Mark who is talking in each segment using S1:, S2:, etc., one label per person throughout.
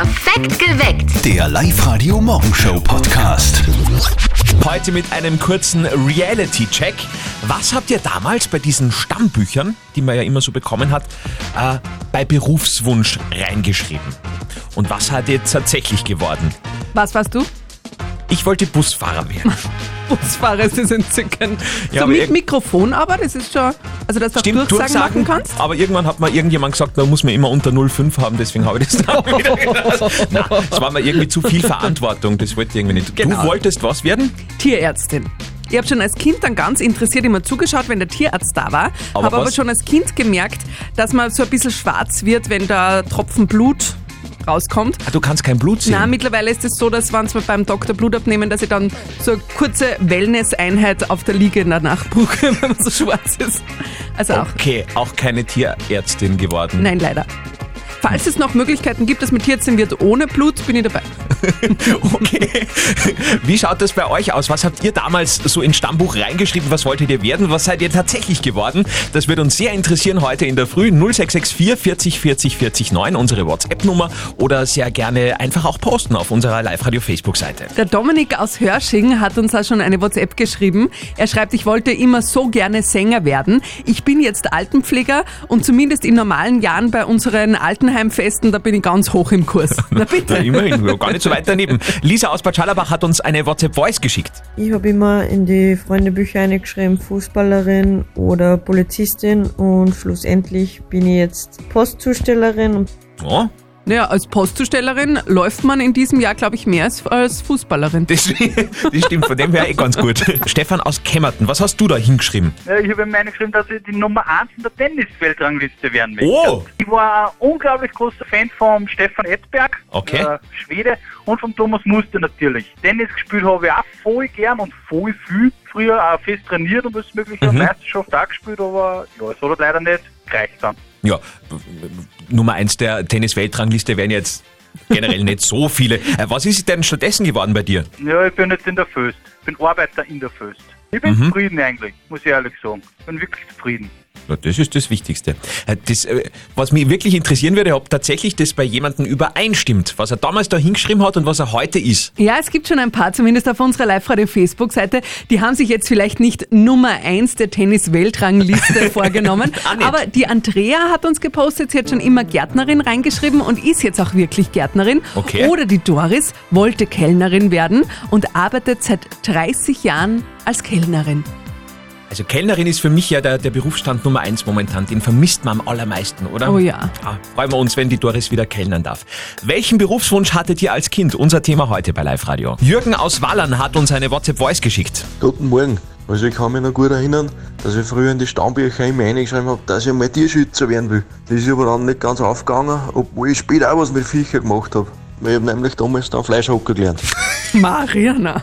S1: Perfekt geweckt.
S2: Der Live-Radio Morgenshow Podcast.
S3: Heute mit einem kurzen Reality-Check. Was habt ihr damals bei diesen Stammbüchern, die man ja immer so bekommen hat, äh, bei Berufswunsch reingeschrieben? Und was hat ihr tatsächlich geworden?
S4: Was warst du?
S3: Ich wollte Busfahrer werden.
S4: Busfahrer ist das entzückend.
S3: Ja,
S4: so mit Mikrofon aber, das ist schon, also dass du auch Durchsagen, machen kannst.
S3: aber irgendwann hat mal irgendjemand gesagt, da muss man immer unter 0,5 haben, deswegen habe ich das dann wieder gelassen. Nein, es war mir irgendwie zu viel Verantwortung, das wollte ich irgendwie nicht.
S4: Genau.
S3: Du wolltest was werden?
S4: Tierärztin. Ich habe schon als Kind dann ganz interessiert immer zugeschaut, wenn der Tierarzt da war.
S3: Aber
S4: Habe aber schon als Kind gemerkt, dass man so ein bisschen schwarz wird, wenn da Tropfen Blut rauskommt.
S3: Ah, du kannst kein Blut sehen.
S4: Na, mittlerweile ist es so, dass wenn wir beim Doktor Blut abnehmen, dass ich dann so eine kurze Wellness-Einheit auf der Liege danach brauche, wenn man so schwarz ist. Also auch.
S3: Okay, auch keine Tierärztin geworden.
S4: Nein, leider. Falls es noch Möglichkeiten gibt, dass man Tierärztin wird ohne Blut, bin ich dabei.
S3: Okay. Wie schaut das bei euch aus? Was habt ihr damals so ins Stammbuch reingeschrieben? Was wolltet ihr werden? Was seid ihr tatsächlich geworden? Das wird uns sehr interessieren heute in der Früh. 0664 40 40 40 9, unsere WhatsApp-Nummer. Oder sehr gerne einfach auch posten auf unserer Live-Radio-Facebook-Seite.
S4: Der Dominik aus Hörsching hat uns auch schon eine WhatsApp geschrieben. Er schreibt, ich wollte immer so gerne Sänger werden. Ich bin jetzt Altenpfleger und zumindest in normalen Jahren bei unseren Altenheimfesten, da bin ich ganz hoch im Kurs. Na
S3: Na,
S4: bitte.
S3: immerhin, ja, gar nicht so weit daneben. Lisa aus Bad Schallerbach hat uns eine WhatsApp-Voice geschickt.
S5: Ich habe immer in die Freundebücher eingeschrieben, Fußballerin oder Polizistin und schlussendlich bin ich jetzt Postzustellerin
S3: Ja,
S4: Naja, als Postzustellerin läuft man in diesem Jahr, glaube ich, mehr als, als Fußballerin.
S3: das, das stimmt, von dem her eh ganz gut. Stefan aus Kemmerton, was hast du da hingeschrieben?
S6: Ja, ich habe mir geschrieben, dass ich die Nummer 1 in der Tennisweltrangliste werden möchte.
S3: Oh.
S6: Ich war ein unglaublich großer Fan vom Stefan Edberg,
S3: Okay.
S6: äh, Schwede, und vom Thomas Muster natürlich. Tennis gespielt habe ich auch voll gern und voll viel. Früher auch fest trainiert und alles mögliche,
S3: Mhm.
S6: Meisterschaft auch gespielt, aber ja, es hat halt leider nicht gereicht dann.
S3: Ja, Nummer eins der Tennis-Weltrangliste wären jetzt generell nicht so viele. Äh, Was ist denn stattdessen geworden bei dir?
S6: Ja, ich bin jetzt in der Föst. Ich bin Arbeiter in der Föst. Ich bin
S3: Mhm.
S6: zufrieden eigentlich, muss ich ehrlich sagen. Ich bin wirklich zufrieden.
S3: Ja, das ist das Wichtigste. Äh, Das, äh, was mich wirklich interessieren würde, ob tatsächlich das bei jemandem übereinstimmt, was er damals da hingeschrieben hat und was er heute ist.
S4: Ja, es gibt schon ein paar, zumindest auf unserer Live-Radio-Facebook-Seite, die haben sich jetzt vielleicht nicht Nummer eins der Tennis-Weltrangliste vorgenommen, aber die Andrea hat uns gepostet, sie hat schon immer Gärtnerin reingeschrieben und ist jetzt auch wirklich Gärtnerin.
S3: Okay.
S4: Oder die Doris wollte Kellnerin werden und arbeitet seit 30 Jahren als Kellnerin.
S3: Also Kellnerin ist für mich ja der, der Berufsstand Nummer eins momentan. Den vermisst man am allermeisten, oder?
S4: Oh ja.
S3: Ah, freuen wir uns, wenn die Doris wieder kellnern darf. Welchen Berufswunsch hattet ihr als Kind? Unser Thema heute bei Live Radio. Jürgen aus Wallern hat uns eine WhatsApp-Voice geschickt.
S7: Guten Morgen. Also ich kann mich noch gut erinnern, dass ich früher in die Stammbücher immer reingeschrieben habe, dass ich mal Tierschützer werden will. Das ist aber dann nicht ganz aufgegangen, obwohl ich später auch was mit Viecher gemacht habe. Ich habe nämlich damals dann Fleischhocker gelernt.
S4: Mariana.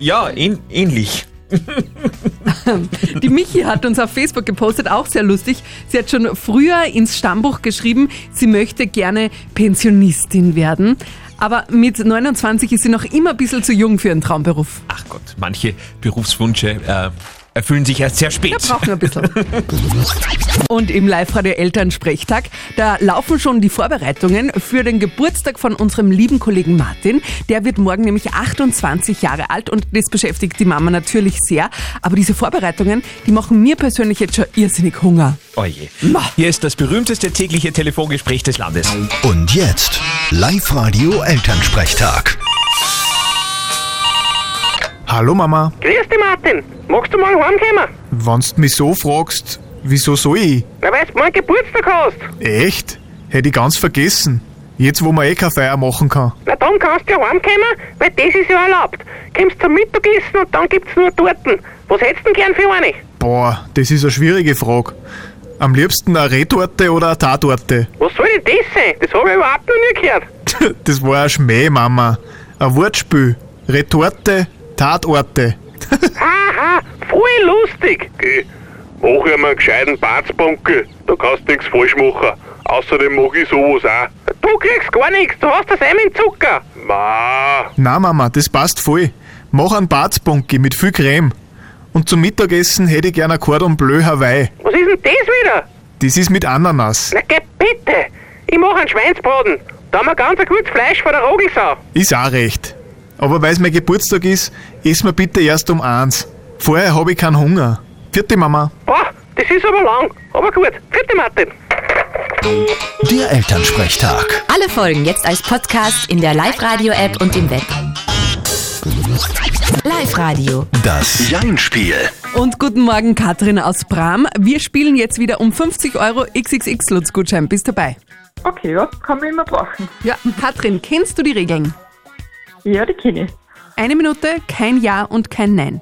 S3: Ja, ähn ähnlich.
S4: Die Michi hat uns auf Facebook gepostet, auch sehr lustig. Sie hat schon früher ins Stammbuch geschrieben, sie möchte gerne Pensionistin werden. Aber mit 29 ist sie noch immer ein bisschen zu jung für ihren Traumberuf.
S3: Ach Gott, manche Berufswünsche äh, erfüllen sich erst sehr spät.
S4: Wir brauchen ein bisschen. Und im Live-Radio Elternsprechtag, da laufen schon die Vorbereitungen für den Geburtstag von unserem lieben Kollegen Martin. Der wird morgen nämlich 28 Jahre alt und das beschäftigt die Mama natürlich sehr. Aber diese Vorbereitungen, die machen mir persönlich jetzt schon irrsinnig Hunger.
S3: Oje. Oh Hier ist das berühmteste tägliche Telefongespräch des Landes.
S2: Und jetzt Live-Radio Elternsprechtag.
S8: Hallo Mama,
S9: Grüß dich, Martin. Magst du morgen heimkommen?
S8: wenn's mich so fragst, wieso soll ich?
S9: Na, weil du morgen Geburtstag hast.
S8: Echt? Hätte ich ganz vergessen. Jetzt, wo man eh keine Feier machen kann.
S9: Na, dann kannst du ja heimkommen, weil das ist ja erlaubt. Kommst zum Mittagessen und dann gibt's nur Torten. Was hättest du denn gern für eine?
S8: Boah, das ist eine schwierige Frage. Am liebsten eine Rehtorte oder eine Tatorte?
S9: Was soll denn das sein? Das habe ich überhaupt noch nie gehört.
S8: Das war ein Schmäh, Mama. Ein Wortspiel. Retorte, Tatorte.
S9: Haha, voll lustig.
S10: Geh, mach ihm einen gescheiten Barzbunkel. Da kannst du nichts falsch machen. Außerdem mag ich sowas auch.
S9: Du kriegst gar nichts, du hast das einmal in Zucker.
S10: Ma,
S8: Na Mama, das passt voll. Mach einen Barzbunki mit viel Creme. Und zum Mittagessen hätte ich gerne ein Cordon Bleu Hawaii.
S9: Was ist denn das wieder?
S8: Das ist mit Ananas.
S9: Na, geh bitte. Ich mach einen Schweinsbraten. Da haben wir ganz ein gutes Fleisch von der Rogelsau.
S8: Ist auch recht. Aber weil es mein Geburtstag ist, essen wir bitte erst um eins. Vorher habe ich keinen Hunger. Vierte Mama.
S9: Boah, das ist aber lang. Aber gut. Vierte Martin.
S2: Der Elternsprechtag.
S1: Alle Folgen jetzt als Podcast in der Live-Radio-App und im Web. Live-Radio.
S2: Das Jein-Spiel.
S4: Und guten Morgen, Katrin aus Bram. Wir spielen jetzt wieder um 50 Euro XXX-Lutz-Gutschein. Bist dabei?
S11: Okay, ja, kann man immer brauchen.
S4: Ja, Katrin, kennst du die Regeln?
S11: Ja, die kenne ich.
S4: Eine Minute, kein Ja und kein Nein.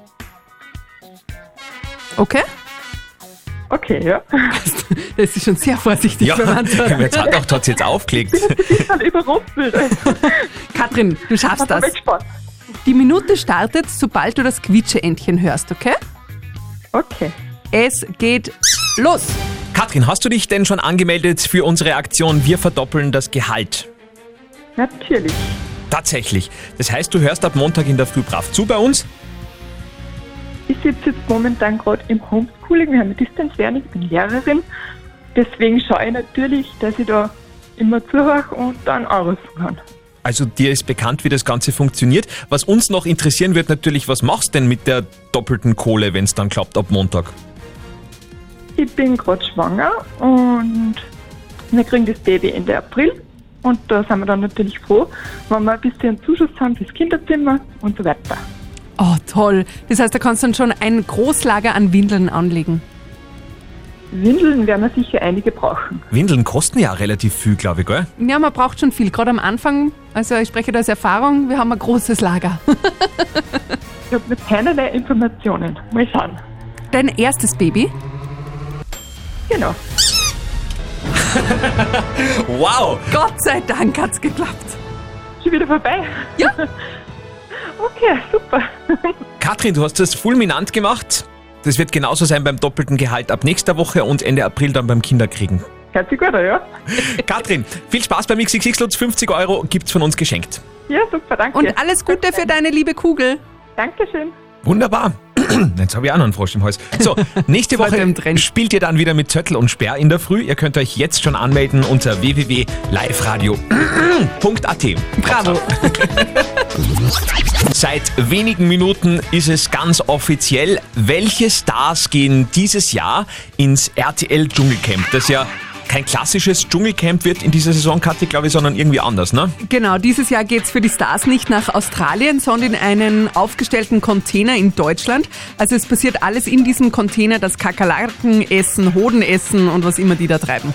S4: Okay?
S11: Okay, ja.
S4: Das ist schon sehr vorsichtig
S3: Ja, jetzt hat auch hat jetzt aufgelegt.
S11: Ich bin dann überrumpelt.
S4: Katrin, du schaffst das. Die Minute startet, sobald du das Quietscheentchen hörst, okay?
S11: Okay.
S4: Es geht los.
S3: Katrin, hast du dich denn schon angemeldet für unsere Aktion Wir verdoppeln das Gehalt?
S11: Natürlich.
S3: Tatsächlich. Das heißt, du hörst ab Montag in der Früh brav zu bei uns?
S11: Ich sitze jetzt momentan gerade im Homeschooling. Wir haben eine Distanzlernen. Ich bin Lehrerin. Deswegen schaue ich natürlich, dass ich da immer zuhöre und dann anrufen kann.
S3: Also dir ist bekannt, wie das Ganze funktioniert. Was uns noch interessieren wird natürlich, was machst denn mit der doppelten Kohle, wenn es dann klappt ab Montag?
S11: Ich bin gerade schwanger und wir kriegen das Baby Ende April. Und da sind wir dann natürlich froh, wenn wir ein bisschen Zuschuss haben fürs Kinderzimmer und so weiter.
S4: Oh, toll. Das heißt, da kannst du dann schon ein Großlager an Windeln anlegen.
S11: Windeln werden wir sicher einige brauchen.
S3: Windeln kosten ja relativ viel, glaube ich, gell?
S4: Ja, man braucht schon viel, gerade am Anfang. Also ich spreche da aus Erfahrung, wir haben ein großes Lager.
S11: Ich habe mit keinerlei Informationen. Mal schauen.
S4: Dein erstes Baby?
S11: Genau.
S3: Wow!
S4: Gott sei Dank hat's geklappt.
S11: Schon wieder vorbei?
S4: Ja.
S11: Okay, super.
S3: Katrin, du hast das fulminant gemacht. Das wird genauso sein beim doppelten Gehalt ab nächster Woche und Ende April dann beim Kinderkriegen.
S11: Hört sich gut an, ja?
S3: Katrin, viel Spaß beim XXX Lutz. 50 Euro gibt's von uns geschenkt.
S11: Ja, super, danke.
S4: Und alles Gute für deine liebe Kugel.
S11: Dankeschön.
S3: Wunderbar. Jetzt habe ich auch noch einen Frosch im Hals. So, nächste Woche spielt ihr dann wieder mit Zöttl und Sperr in der Früh. Ihr könnt euch jetzt schon anmelden unter www.liveradio.at.
S4: Bravo.
S3: Seit wenigen Minuten ist es ganz offiziell. Welche Stars gehen dieses Jahr ins RTL Dschungelcamp? Das ja kein klassisches Dschungelcamp wird in dieser Saison, Kathi, glaube ich, sondern irgendwie anders, ne?
S4: Genau, dieses Jahr geht's für die Stars nicht nach Australien, sondern in einen aufgestellten Container in Deutschland. Also es passiert alles in diesem Container, das Kakerlaken essen, Hoden essen und was immer die da treiben.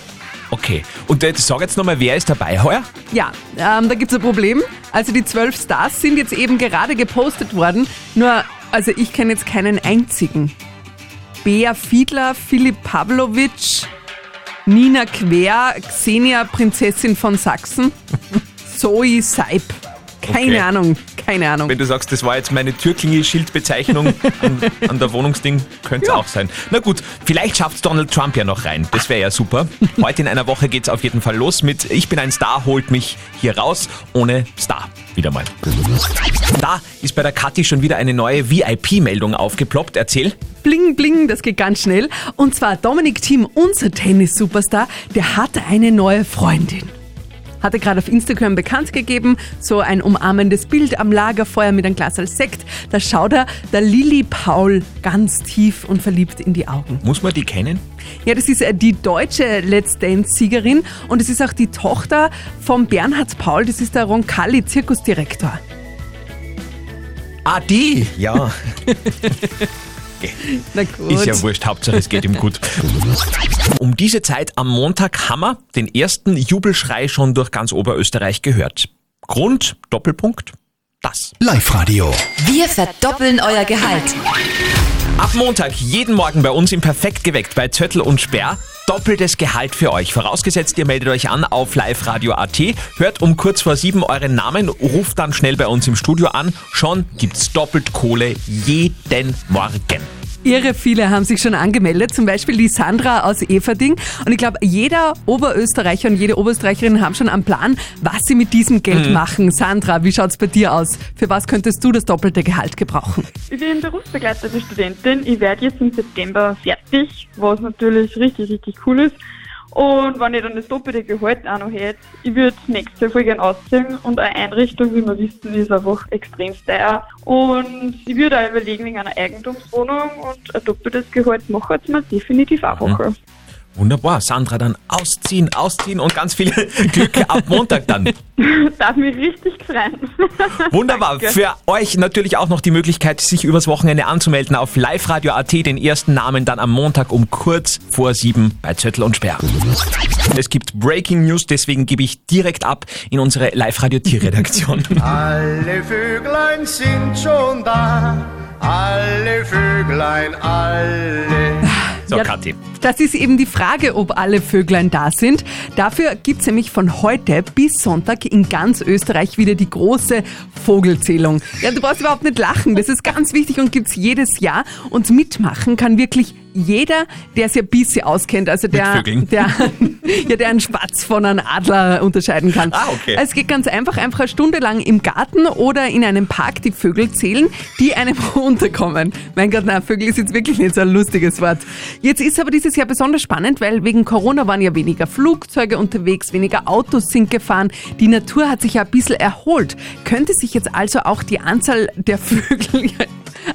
S3: Okay. Und äh, sag jetzt nochmal, wer ist dabei heuer?
S4: Ja, ähm, da gibt's ein Problem. Also die zwölf Stars sind jetzt eben gerade gepostet worden. Nur, also ich kenne jetzt keinen einzigen. Bea Fiedler, Philipp Pavlovic, Nina Quer, Xenia Prinzessin von Sachsen, Zoe Seip. Keine
S3: Okay.
S4: Ahnung, keine Ahnung.
S3: Wenn du sagst, das war jetzt meine Türklingel-Schildbezeichnung an, an der Wohnungsding, könnte es auch sein. Na gut, vielleicht schafft Donald Trump ja noch rein. Das wäre ja super. Heute in einer Woche geht's auf jeden Fall los mit Ich bin ein Star, holt mich hier raus, ohne Star. Wieder mal. Da ist bei der Kathi schon wieder eine neue VIP-Meldung aufgeploppt. Erzähl.
S4: Bling, bling, das geht ganz schnell. Und zwar Dominik Thiem, unser Tennis-Superstar, der hat eine neue Freundin. Hat er gerade auf Instagram bekannt gegeben, so ein umarmendes Bild am Lagerfeuer mit einem Glas als Sekt. Da schaut er der Lilly Paul ganz tief und verliebt in die Augen.
S3: Muss man die kennen?
S4: Ja, das ist äh, die deutsche Let's Dance-Siegerin und es ist auch die Tochter von Bernhard Paul, das ist der Roncalli Zirkusdirektor.
S3: Ah, die? Ja.
S4: Na gut.
S3: Ist ja wurscht, Hauptsache es geht ihm gut. Um diese Zeit am Montag haben wir den ersten Jubelschrei schon durch ganz Oberösterreich gehört. Grund, Doppelpunkt, das.
S2: Live-Radio.
S1: Wir verdoppeln euer Gehalt.
S3: Ab Montag jeden Morgen bei uns im Perfekt geweckt bei Zöttl und Sperr. Doppeltes Gehalt für euch. Vorausgesetzt, ihr meldet euch an auf liveradio.at, hört um kurz vor sieben euren Namen, ruft dann schnell bei uns im Studio an. Schon gibt's doppelt Kohle jeden Morgen.
S4: Irre viele haben sich schon angemeldet, zum Beispiel die Sandra aus Everding. Und ich glaube, jeder Oberösterreicher und jede Oberösterreicherin haben schon einen Plan, was sie mit diesem Geld
S12: Mhm.
S4: machen. Sandra, wie schaut's bei dir aus? Für was könntest du das doppelte Gehalt gebrauchen?
S12: Ich bin berufsbegleitete Studentin. Ich werde jetzt im September fertig, was natürlich richtig, richtig cool ist.
S11: Und wenn ich dann das doppelte Gehalt auch noch hätte, ich würde nächstes Jahr voll gerne ausziehen und eine Einrichtung, wie wir wissen, ist einfach extrem teuer. Und ich würde auch überlegen wegen einer Eigentumswohnung und ein doppeltes Gehalt machen es mir definitiv einfacher.
S3: Wunderbar. Sandra, dann ausziehen, ausziehen und ganz viel Glück ab Montag dann.
S11: Darf mich richtig freuen.
S3: Wunderbar.
S11: Danke.
S3: Für euch natürlich auch noch die Möglichkeit, sich übers Wochenende anzumelden auf liveradio.at, den ersten Namen dann am Montag um kurz vor sieben bei Zöttl und Sperr. Es gibt Breaking News, deswegen gebe ich direkt ab in unsere Live-Radio-Tierredaktion.
S12: Alle Vöglein sind schon da, alle Vöglein, alle.
S3: So,
S4: Ja,
S3: Kathi.
S4: Das ist eben die Frage, ob alle Vöglein da sind. Dafür gibt's nämlich von heute bis Sonntag in ganz Österreich wieder die große Vogelzählung. Ja, du brauchst überhaupt nicht lachen, das ist ganz wichtig und gibt's jedes Jahr. Und mitmachen kann wirklich jeder, der sich ein bisschen auskennt, also der, der, ja, der einen Spatz von einem Adler unterscheiden kann.
S3: Ah, okay.
S4: Es geht ganz einfach, einfach eine Stunde lang im Garten oder in einem Park die Vögel zählen, die einem unterkommen. Mein Gott, na, Vögel ist jetzt wirklich nicht so ein lustiges Wort. Jetzt ist aber dieses Jahr besonders spannend, weil wegen Corona waren ja weniger Flugzeuge unterwegs, weniger Autos sind gefahren. Die Natur hat sich ja ein bisschen erholt. Könnte sich jetzt also auch die Anzahl der Vögel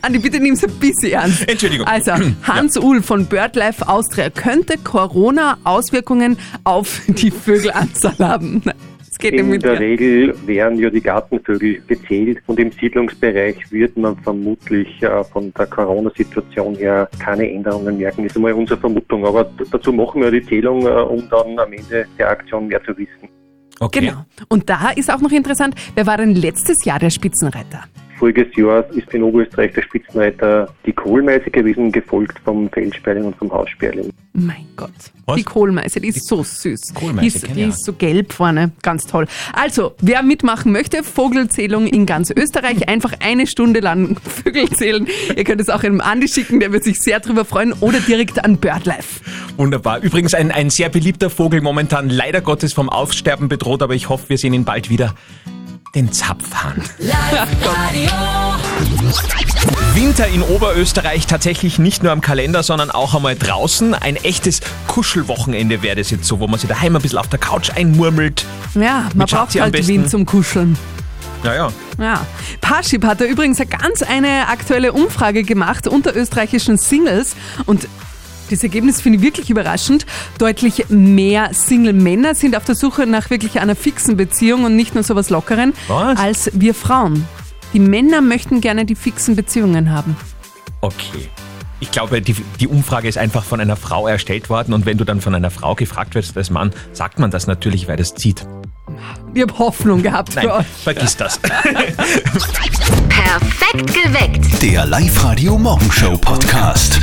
S4: Andi, bitte nimm's ein bisschen ernst.
S3: Entschuldigung.
S4: Also, Hans Uhl von BirdLife Austria. Könnte Corona Auswirkungen auf die Vögelanzahl haben?
S13: In der. Regel werden ja die Gartenvögel gezählt und im Siedlungsbereich wird man vermutlich äh, von der Corona-Situation her keine Änderungen merken. Das ist einmal unsere Vermutung. Aber dazu machen wir die Zählung, äh, um dann am Ende der Aktion mehr zu wissen.
S3: Okay.
S4: Genau. Und da ist auch noch interessant, wer war denn letztes Jahr der Spitzenreiter?
S13: Voriges Jahr ist in Oberösterreich der Spitzenreiter die Kohlmeise gewesen, gefolgt vom Feldsperling und vom Haussperling.
S4: Mein Gott.
S3: Was?
S4: Die Kohlmeise, die ist so süß.
S3: Kohlmeise
S4: die ist, die ist so gelb vorne, ganz toll. Also, wer mitmachen möchte, Vogelzählung in ganz Österreich, einfach eine Stunde lang Vögel zählen. Ihr könnt es auch einem Andi schicken, der wird sich sehr drüber freuen, oder direkt an BirdLife.
S3: Wunderbar. Übrigens ein, ein sehr beliebter Vogel, momentan leider Gottes vom Aufsterben bedroht, aber ich hoffe, wir sehen ihn bald wieder. Den Zapfhahn. Winter in Oberösterreich tatsächlich nicht nur am Kalender, sondern auch einmal draußen. Ein echtes Kuschelwochenende wäre das jetzt so, wo man sich daheim ein bisschen auf der Couch einmurmelt.
S4: Ja, man
S3: Mit
S4: braucht halt. Wien zum Kuscheln.
S3: Naja.
S4: Ja. Parship hat da übrigens eine ganz eine aktuelle Umfrage gemacht unter österreichischen Singles und das Ergebnis finde ich wirklich überraschend. Deutlich mehr Single-Männer sind auf der Suche nach wirklich einer fixen Beziehung und nicht nur sowas Lockeren
S3: Was?
S4: als wir Frauen. Die Männer möchten gerne die fixen Beziehungen haben.
S3: Okay. Ich glaube, die, die Umfrage ist einfach von einer Frau erstellt worden und wenn du dann von einer Frau gefragt wirst als Mann, sagt man das natürlich, weil das zieht.
S4: Ich habe Hoffnung gehabt
S3: Nein,
S4: für euch.
S3: vergiss das.
S1: Perfekt geweckt.
S2: Der Live-Radio Morgenshow Podcast.